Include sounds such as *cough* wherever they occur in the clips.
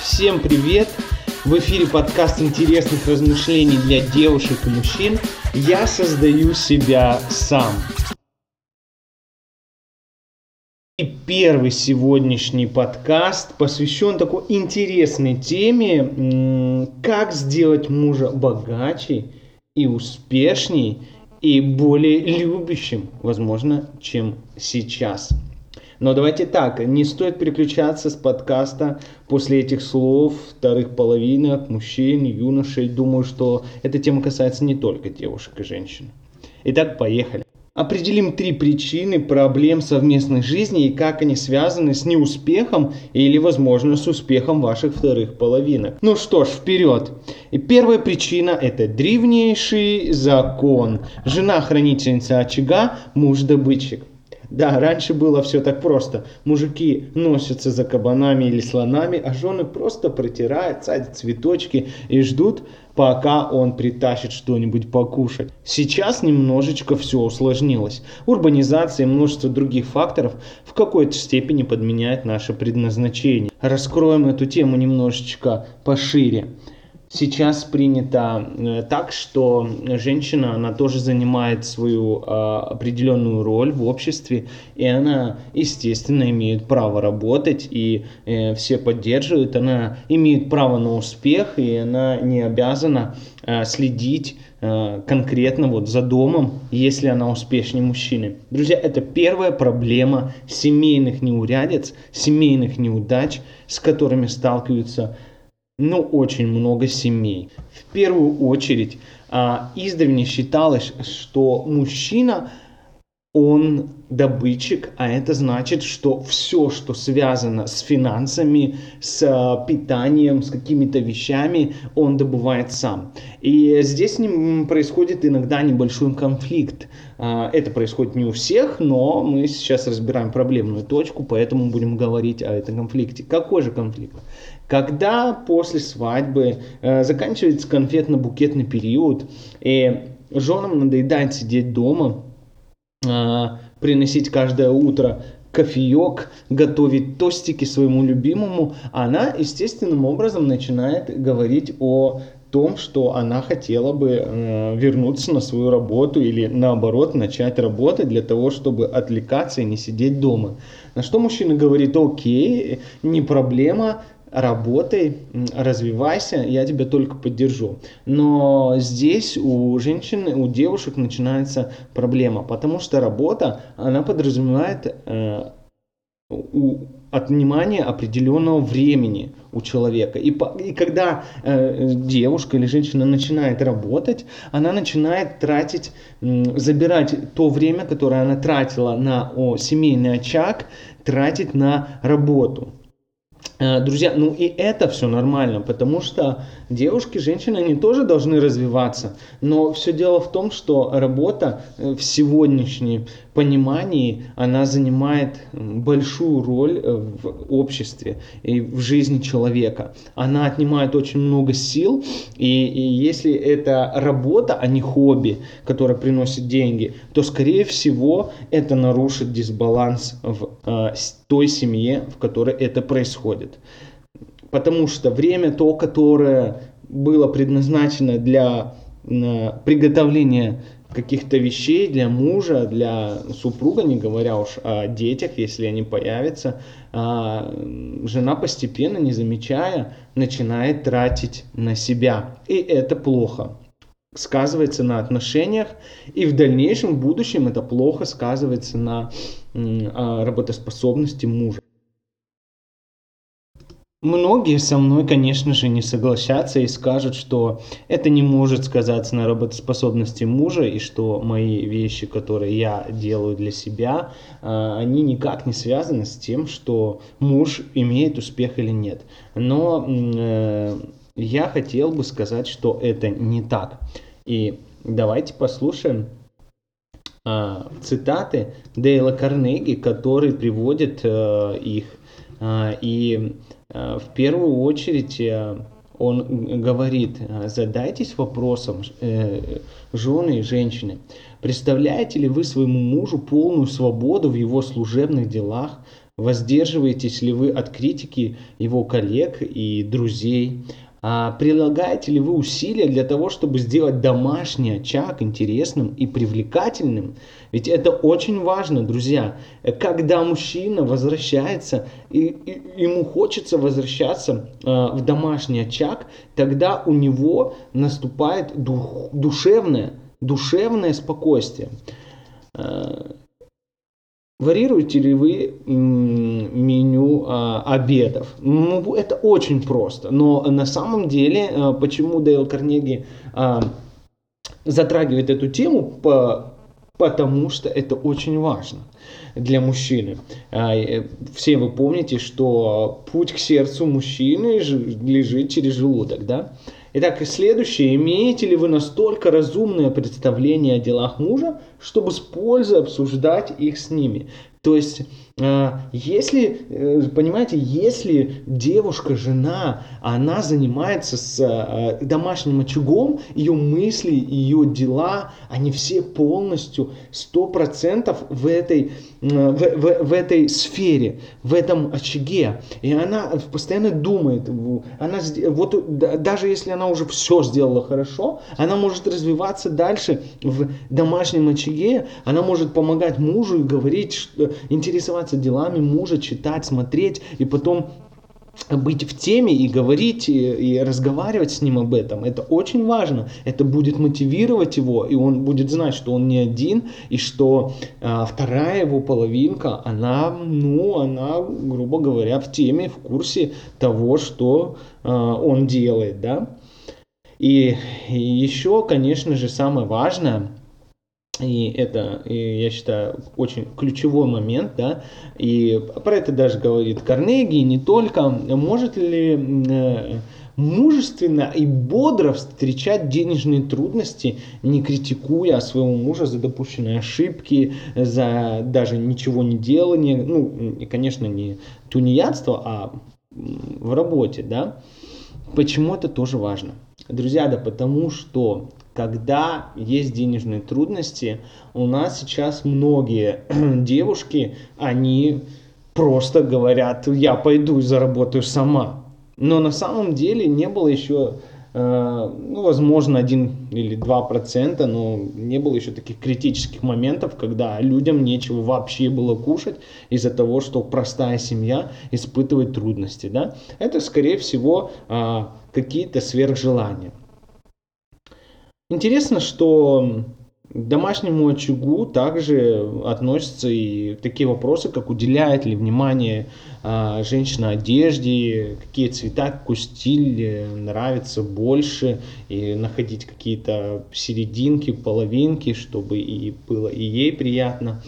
Всем привет! В эфире подкаст интересных размышлений для девушек и мужчин. Я создаю себя сам. И первый сегодняшний подкаст посвящен такой интересной теме, как сделать мужа богаче и успешней и более любящим, возможно, чем сейчас. Но давайте так, не стоит переключаться с подкаста после этих слов вторых половинок, мужчин, юношей. Думаю, что эта тема касается не только девушек и женщин. Итак, поехали. Определим три причины проблем совместной жизни и как они связаны с неуспехом или, возможно, с успехом ваших вторых половинок. Ну что ж, вперед. И первая причина – это древнейший закон. Жена хранительница очага, муж добытчик. Да, раньше было все так просто. Мужики носятся за кабанами или слонами, а жены просто протирают, садят цветочки и ждут, пока он притащит что-нибудь покушать. Сейчас немножечко все усложнилось. Урбанизация и множество других факторов в какой-то степени подменяют наше предназначение. Раскроем эту тему немножечко пошире сейчас принято э, так, что женщина, она тоже занимает свою а, определенную роль в обществе, и она, естественно, имеет право работать, и э, все поддерживают, она имеет право на успех, и она не обязана э, следить конкретно вот за домом, если она успешнее мужчины. Друзья, это первая проблема семейных неурядиц, семейных неудач, с которыми сталкиваются ну, очень много семей. В первую очередь, а, издревле считалось, что мужчина, он добытчик, а это значит, что все, что связано с финансами, с а, питанием, с какими-то вещами, он добывает сам. И здесь с ним происходит иногда небольшой конфликт. А, это происходит не у всех, но мы сейчас разбираем проблемную точку, поэтому будем говорить о этом конфликте. Какой же конфликт? Когда после свадьбы э, заканчивается конфетно-букетный период, и женам надоедает сидеть дома, э, приносить каждое утро кофеек, готовить тостики своему любимому, она естественным образом начинает говорить о том, что она хотела бы э, вернуться на свою работу или наоборот начать работать для того, чтобы отвлекаться и не сидеть дома. На что мужчина говорит, окей, не проблема, работай, развивайся, я тебя только поддержу. Но здесь у женщин, у девушек начинается проблема, потому что работа, она подразумевает э, у, отнимание определенного времени у человека. И, и когда э, девушка или женщина начинает работать, она начинает тратить, э, забирать то время, которое она тратила на о, семейный очаг, тратить на работу. Э, друзья, ну и это все нормально, потому что девушки, женщины, они тоже должны развиваться. Но все дело в том, что работа э, в сегодняшнем понимании, она занимает большую роль э, в обществе и в жизни человека. Она отнимает очень много сил, и, и если это работа, а не хобби, которая приносит деньги, то, скорее всего, это нарушит дисбаланс в э, той семье, в которой это происходит. Потому что время то, которое было предназначено для э, приготовления каких-то вещей для мужа, для супруга, не говоря уж о детях, если они появятся, а, жена постепенно, не замечая, начинает тратить на себя. И это плохо сказывается на отношениях, и в дальнейшем, в будущем это плохо сказывается на а, работоспособности мужа. Многие со мной, конечно же, не согласятся и скажут, что это не может сказаться на работоспособности мужа, и что мои вещи, которые я делаю для себя, а, они никак не связаны с тем, что муж имеет успех или нет. Но э, я хотел бы сказать, что это не так. И давайте послушаем а, цитаты Дейла Карнеги, который приводит э, их. А, и Э, в первую очередь э, он говорит, задайтесь вопросом, э, жены и женщины, представляете ли вы своему мужу полную свободу в его служебных делах, воздерживаетесь ли вы от критики его коллег и друзей, а прилагаете ли вы усилия для того, чтобы сделать домашний очаг интересным и привлекательным? Ведь это очень важно, друзья. Когда мужчина возвращается, и, и ему хочется возвращаться э, в домашний очаг, тогда у него наступает дух, душевное, душевное спокойствие. Э, Варьируете ли вы меню а, обедов? Ну, это очень просто. Но на самом деле, а, почему Дейл Карнеги а, затрагивает эту тему? По, потому что это очень важно для мужчины. А, все вы помните, что путь к сердцу мужчины лежит через желудок, да? Итак, следующее. Имеете ли вы настолько разумное представление о делах мужа, чтобы с пользой обсуждать их с ними? То есть, а, если, э, понимаете, если девушка, жена, она занимается с а, домашним очагом, ее мысли, ее дела, они все полностью, сто процентов в этой, в, в, в этой сфере, в этом очаге. И она постоянно думает, она, вот даже если она уже все сделала хорошо, она может развиваться дальше в домашнем очаге, она может помогать мужу и говорить, что интересоваться делами мужа, читать, смотреть, и потом быть в теме и говорить и, и разговаривать с ним об этом. Это очень важно. Это будет мотивировать его, и он будет знать, что он не один, и что а, вторая его половинка, она, ну, она, грубо говоря, в теме, в курсе того, что а, он делает, да. И, и еще, конечно же, самое важное – и это, я считаю, очень ключевой момент, да, и про это даже говорит Карнеги, не только. Может ли э, мужественно и бодро встречать денежные трудности, не критикуя своего мужа за допущенные ошибки, за даже ничего не делание, ну, и, конечно, не тунеядство, а в работе, да. Почему это тоже важно? Друзья, да потому что когда есть денежные трудности, у нас сейчас многие *clears throat* девушки, они просто говорят, я пойду и заработаю сама. Но на самом деле не было еще, э, ну, возможно, один или два процента, но не было еще таких критических моментов, когда людям нечего вообще было кушать из-за того, что простая семья испытывает трудности. Да? Это, скорее всего, э, какие-то сверхжелания. Интересно, что к домашнему очагу также относятся и такие вопросы, как уделяет ли внимание а, женщина одежде, какие цвета, какой стиль э, нравится больше, и находить какие-то серединки, половинки, чтобы и было и ей приятно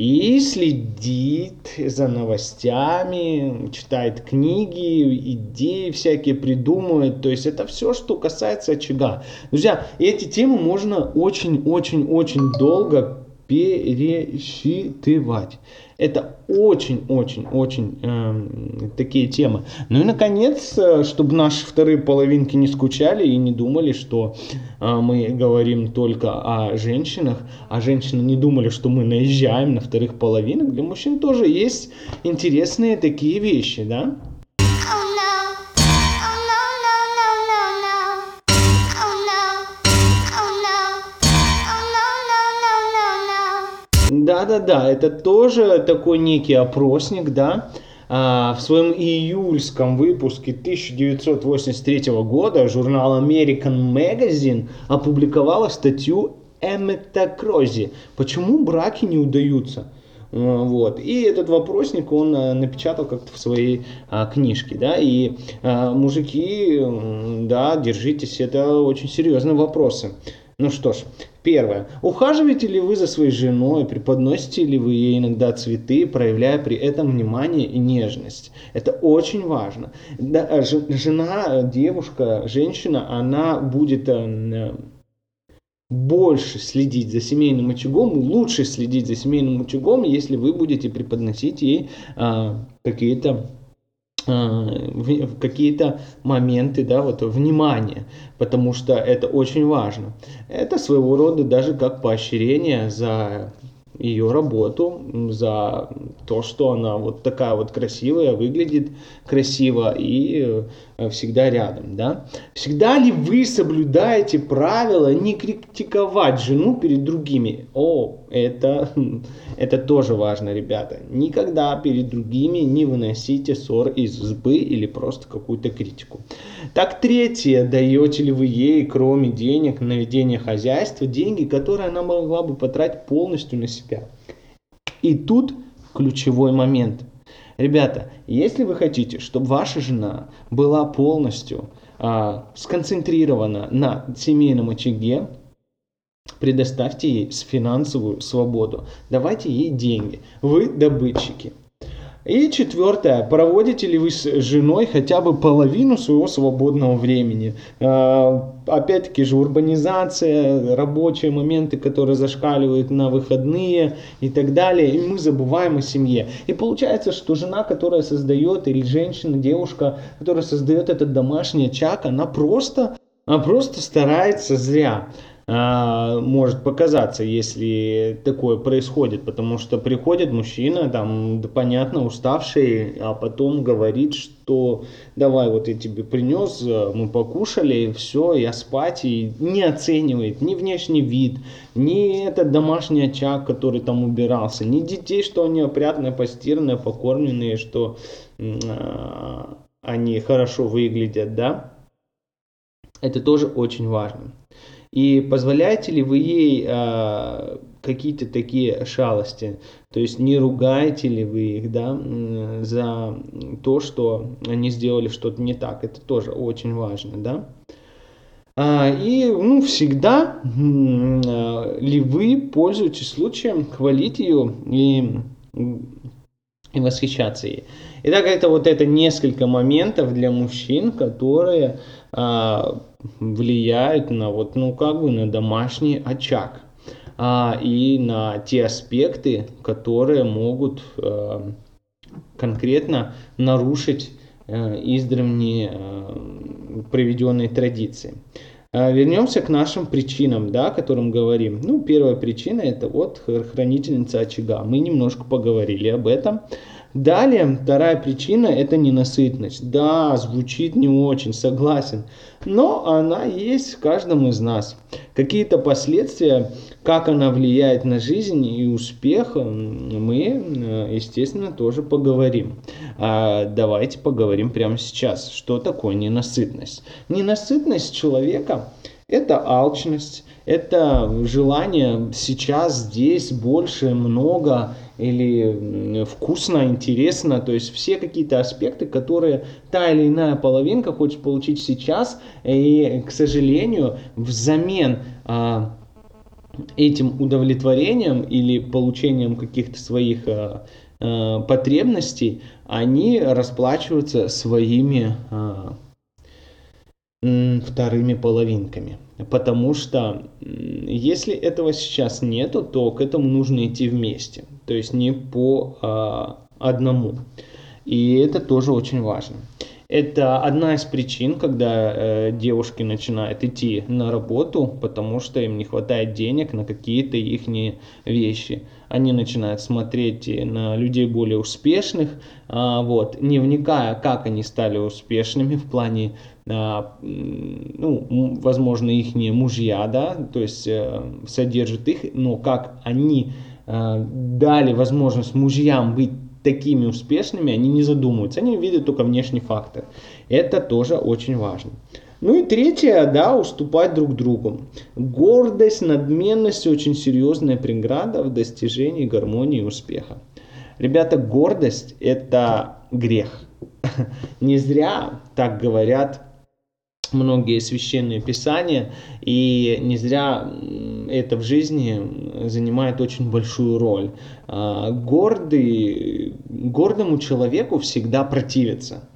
и следит за новостями, читает книги, идеи всякие придумывает. То есть это все, что касается очага. Друзья, эти темы можно очень-очень-очень долго пересчитывать. Это очень-очень-очень э, эм, такие темы. Ну и, наконец, э, чтобы наши вторые половинки не скучали и не думали, что э, мы говорим только о женщинах, а женщины не думали, что мы наезжаем на вторых половинок. Для мужчин тоже есть интересные такие вещи, да? Да-да-да, это тоже такой некий опросник, да. А, в своем июльском выпуске 1983 года журнал American Magazine опубликовала статью Эметакрози. Почему браки не удаются? А, вот. И этот вопросник он а, напечатал как-то в своей а, книжке. Да? И а, мужики, да, держитесь, это очень серьезные вопросы. Ну что ж, первое. Ухаживаете ли вы за своей женой, преподносите ли вы ей иногда цветы, проявляя при этом внимание и нежность? Это очень важно. Э, жена, девушка, женщина, она будет э, больше следить за семейным очагом, лучше следить за семейным очагом, если вы будете преподносить ей а, какие-то в какие-то моменты, да, вот внимания, потому что это очень важно. Это своего рода даже как поощрение за ее работу, за то, что она вот такая вот красивая, выглядит красиво и э, всегда рядом, да. Всегда ли вы соблюдаете правила не критиковать жену перед другими? О, это, *laughs* это тоже важно, ребята. Никогда перед другими не выносите ссор из избы или просто какую-то критику. Так, третье, даете ли вы ей, кроме денег на ведение хозяйства, деньги, которые она могла бы потратить полностью на себя? И тут ключевой момент. Ребята, если вы хотите, чтобы ваша жена была полностью а, сконцентрирована на семейном очаге, предоставьте ей финансовую свободу. Давайте ей деньги. Вы добытчики. И четвертое, проводите ли вы с женой хотя бы половину своего свободного времени? А, опять-таки же урбанизация, рабочие моменты, которые зашкаливают на выходные и так далее. И мы забываем о семье. И получается, что жена, которая создает, или женщина, девушка, которая создает этот домашний очаг, она просто, она просто старается зря. А, может показаться, если такое происходит, потому что приходит мужчина, там, да, понятно, уставший, а потом говорит, что давай, вот я тебе принес, мы покушали, все, я спать, и не оценивает ни внешний вид, ни этот домашний очаг, который там убирался, ни детей, что они опрятные, постиранные, покормленные, что а, они хорошо выглядят, да, это тоже очень важно. И позволяете ли вы ей э, какие-то такие шалости? То есть не ругаете ли вы их да, за то, что они сделали что-то не так? Это тоже очень важно, да? А, и ну, всегда а, ли вы пользуетесь случаем хвалить ее и, и восхищаться ей? Итак, это вот это несколько моментов для мужчин, которые а, влияют на вот, ну, как бы на домашний очаг а, и на те аспекты, которые могут а, конкретно нарушить а, издревние а, проведенные традиции. А, вернемся к нашим причинам, да, о котором говорим. Ну, первая причина это вот хранительница очага. Мы немножко поговорили об этом. Далее, вторая причина – это ненасытность. Да, звучит не очень, согласен, но она есть в каждом из нас. Какие-то последствия, как она влияет на жизнь и успех, мы, э, естественно, тоже поговорим. А давайте поговорим прямо сейчас, что такое ненасытность. Ненасытность человека – это алчность, это желание сейчас, здесь больше, много или вкусно, интересно, то есть все какие-то аспекты, которые та или иная половинка хочет получить сейчас, и, к сожалению, взамен а, этим удовлетворением или получением каких-то своих а, а, потребностей, они расплачиваются своими вторыми половинками. Потому что если этого сейчас нету, то к этому нужно идти вместе. То есть не по а, одному. И это тоже очень важно. Это одна из причин, когда э, девушки начинают идти на работу, потому что им не хватает денег на какие-то их вещи. Они начинают смотреть на людей более успешных, э, вот, не вникая, как они стали успешными в плане, э, ну, возможно, их мужья, да, то есть э, содержат их, но как они дали возможность мужьям быть такими успешными, они не задумываются, они видят только внешний фактор. Это тоже очень важно. Ну и третье, да, уступать друг другу. Гордость, надменность очень серьезная преграда в достижении гармонии и успеха. Ребята, гордость это грех. *laughs* Не зря так говорят многие священные писания, и не зря это в жизни занимает очень большую роль. А, гордый, гордому человеку всегда противится.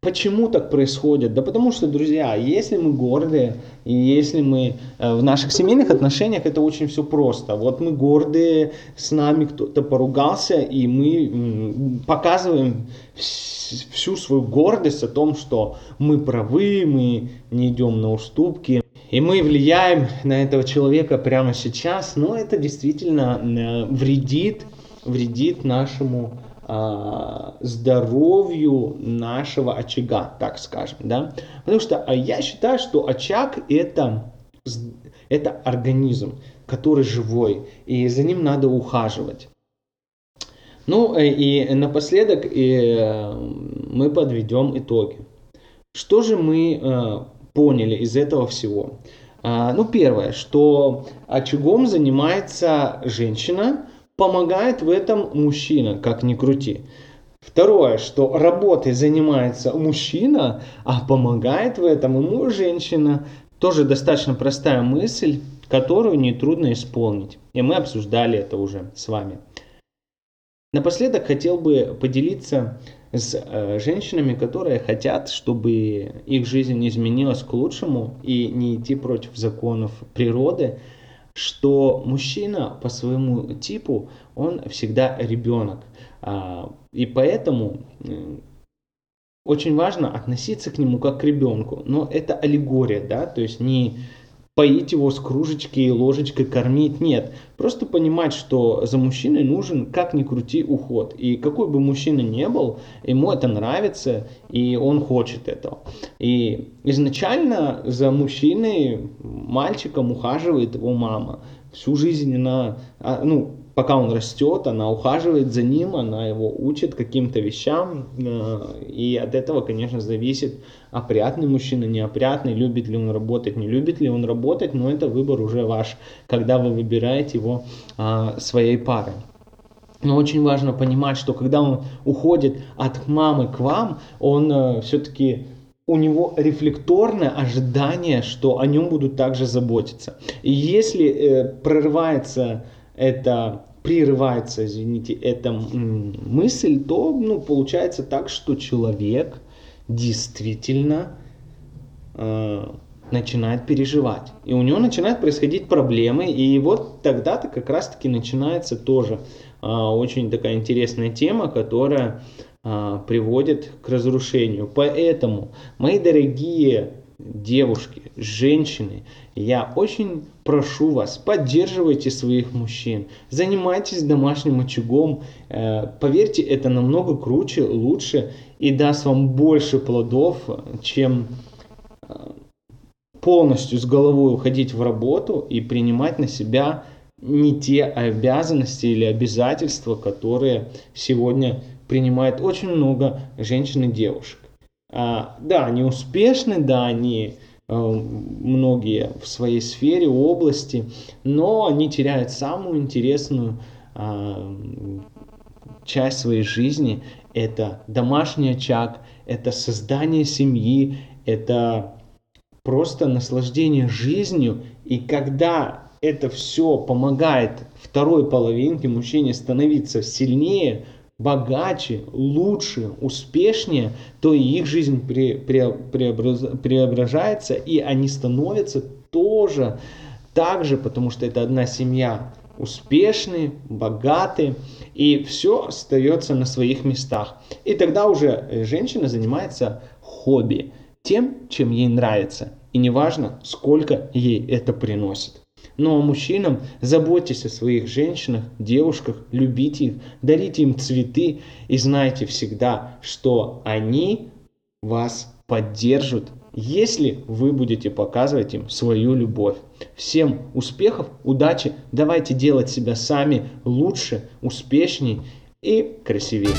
Почему так происходит? Да потому что, друзья, если мы гордые, и если мы э, в наших семейных отношениях, это очень все просто. Вот мы гордые, с нами кто-то поругался, и мы показываем всю свою гордость о том, что мы правы, мы не идем на уступки. И мы влияем на этого человека прямо сейчас, но это действительно э, вредит, вредит нашему здоровью нашего очага, так скажем, да, потому что а я считаю, что очаг это это организм, который живой, и за ним надо ухаживать. Ну э, и напоследок и э, мы подведем итоги. Что же мы э, поняли из этого всего? А, ну первое, что очагом занимается женщина, помогает в этом мужчина, как ни крути. Второе, что работой занимается мужчина, а помогает в этом ему женщина. Тоже достаточно простая мысль, которую нетрудно исполнить. И мы обсуждали это уже с вами. Напоследок хотел бы поделиться с э, женщинами, которые хотят, чтобы их жизнь изменилась к лучшему и не идти против законов природы, что мужчина по своему типу, он всегда ребенок. А, и поэтому очень важно относиться к нему как к ребенку. Но это аллегория, да, то есть не поить его с кружечки и ложечкой кормить. Нет, просто понимать, что за мужчиной нужен, как ни крути, уход. И какой бы мужчина ни был, ему это нравится, и он хочет этого. И изначально за мужчиной, мальчиком ухаживает его мама. Всю жизнь она, а, ну, пока он растет, она ухаживает за ним, она его учит каким-то вещам, э, и от этого, конечно, зависит, опрятный мужчина, неопрятный, любит ли он работать, не любит ли он работать, но это выбор уже ваш, когда вы выбираете его а, своей парой. Но очень важно понимать, что когда он уходит от мамы к вам, он э, все-таки у него рефлекторное ожидание, что о нем будут также заботиться. И если э, прорывается это прерывается, извините, эта мысль, то ну, получается так, что человек действительно э, начинает переживать. И у него начинают происходить проблемы. И вот тогда-то как раз-таки начинается тоже э, очень такая интересная тема, которая э, приводит к разрушению. Поэтому, мои дорогие девушки, женщины, я очень прошу вас, поддерживайте своих мужчин, занимайтесь домашним очагом. Э, поверьте, это намного круче, лучше и даст вам больше плодов, чем э, полностью с головой уходить в работу и принимать на себя не те обязанности или обязательства, которые сегодня принимает очень много женщин и девушек. А, да, они успешны, да, они Э, многие в своей сфере, области, но они теряют самую интересную а, часть своей жизни. Это домашний очаг, это создание семьи, это просто наслаждение жизнью. И когда это все помогает второй половинке мужчине становиться сильнее, богаче, лучше, успешнее, то и их жизнь пре, пре, преобраз, преображается, и они становятся тоже так же, потому что это одна семья, успешные, богатые, и все остается на своих местах. И тогда уже женщина занимается хобби, тем, чем ей нравится. И неважно, сколько ей это приносит. Ну а мужчинам заботьтесь о своих женщинах, девушках, любите их, дарите им цветы и знайте всегда, что они вас поддержат, если вы будете показывать им свою любовь. Всем успехов, удачи, давайте делать себя сами лучше, успешней и красивее.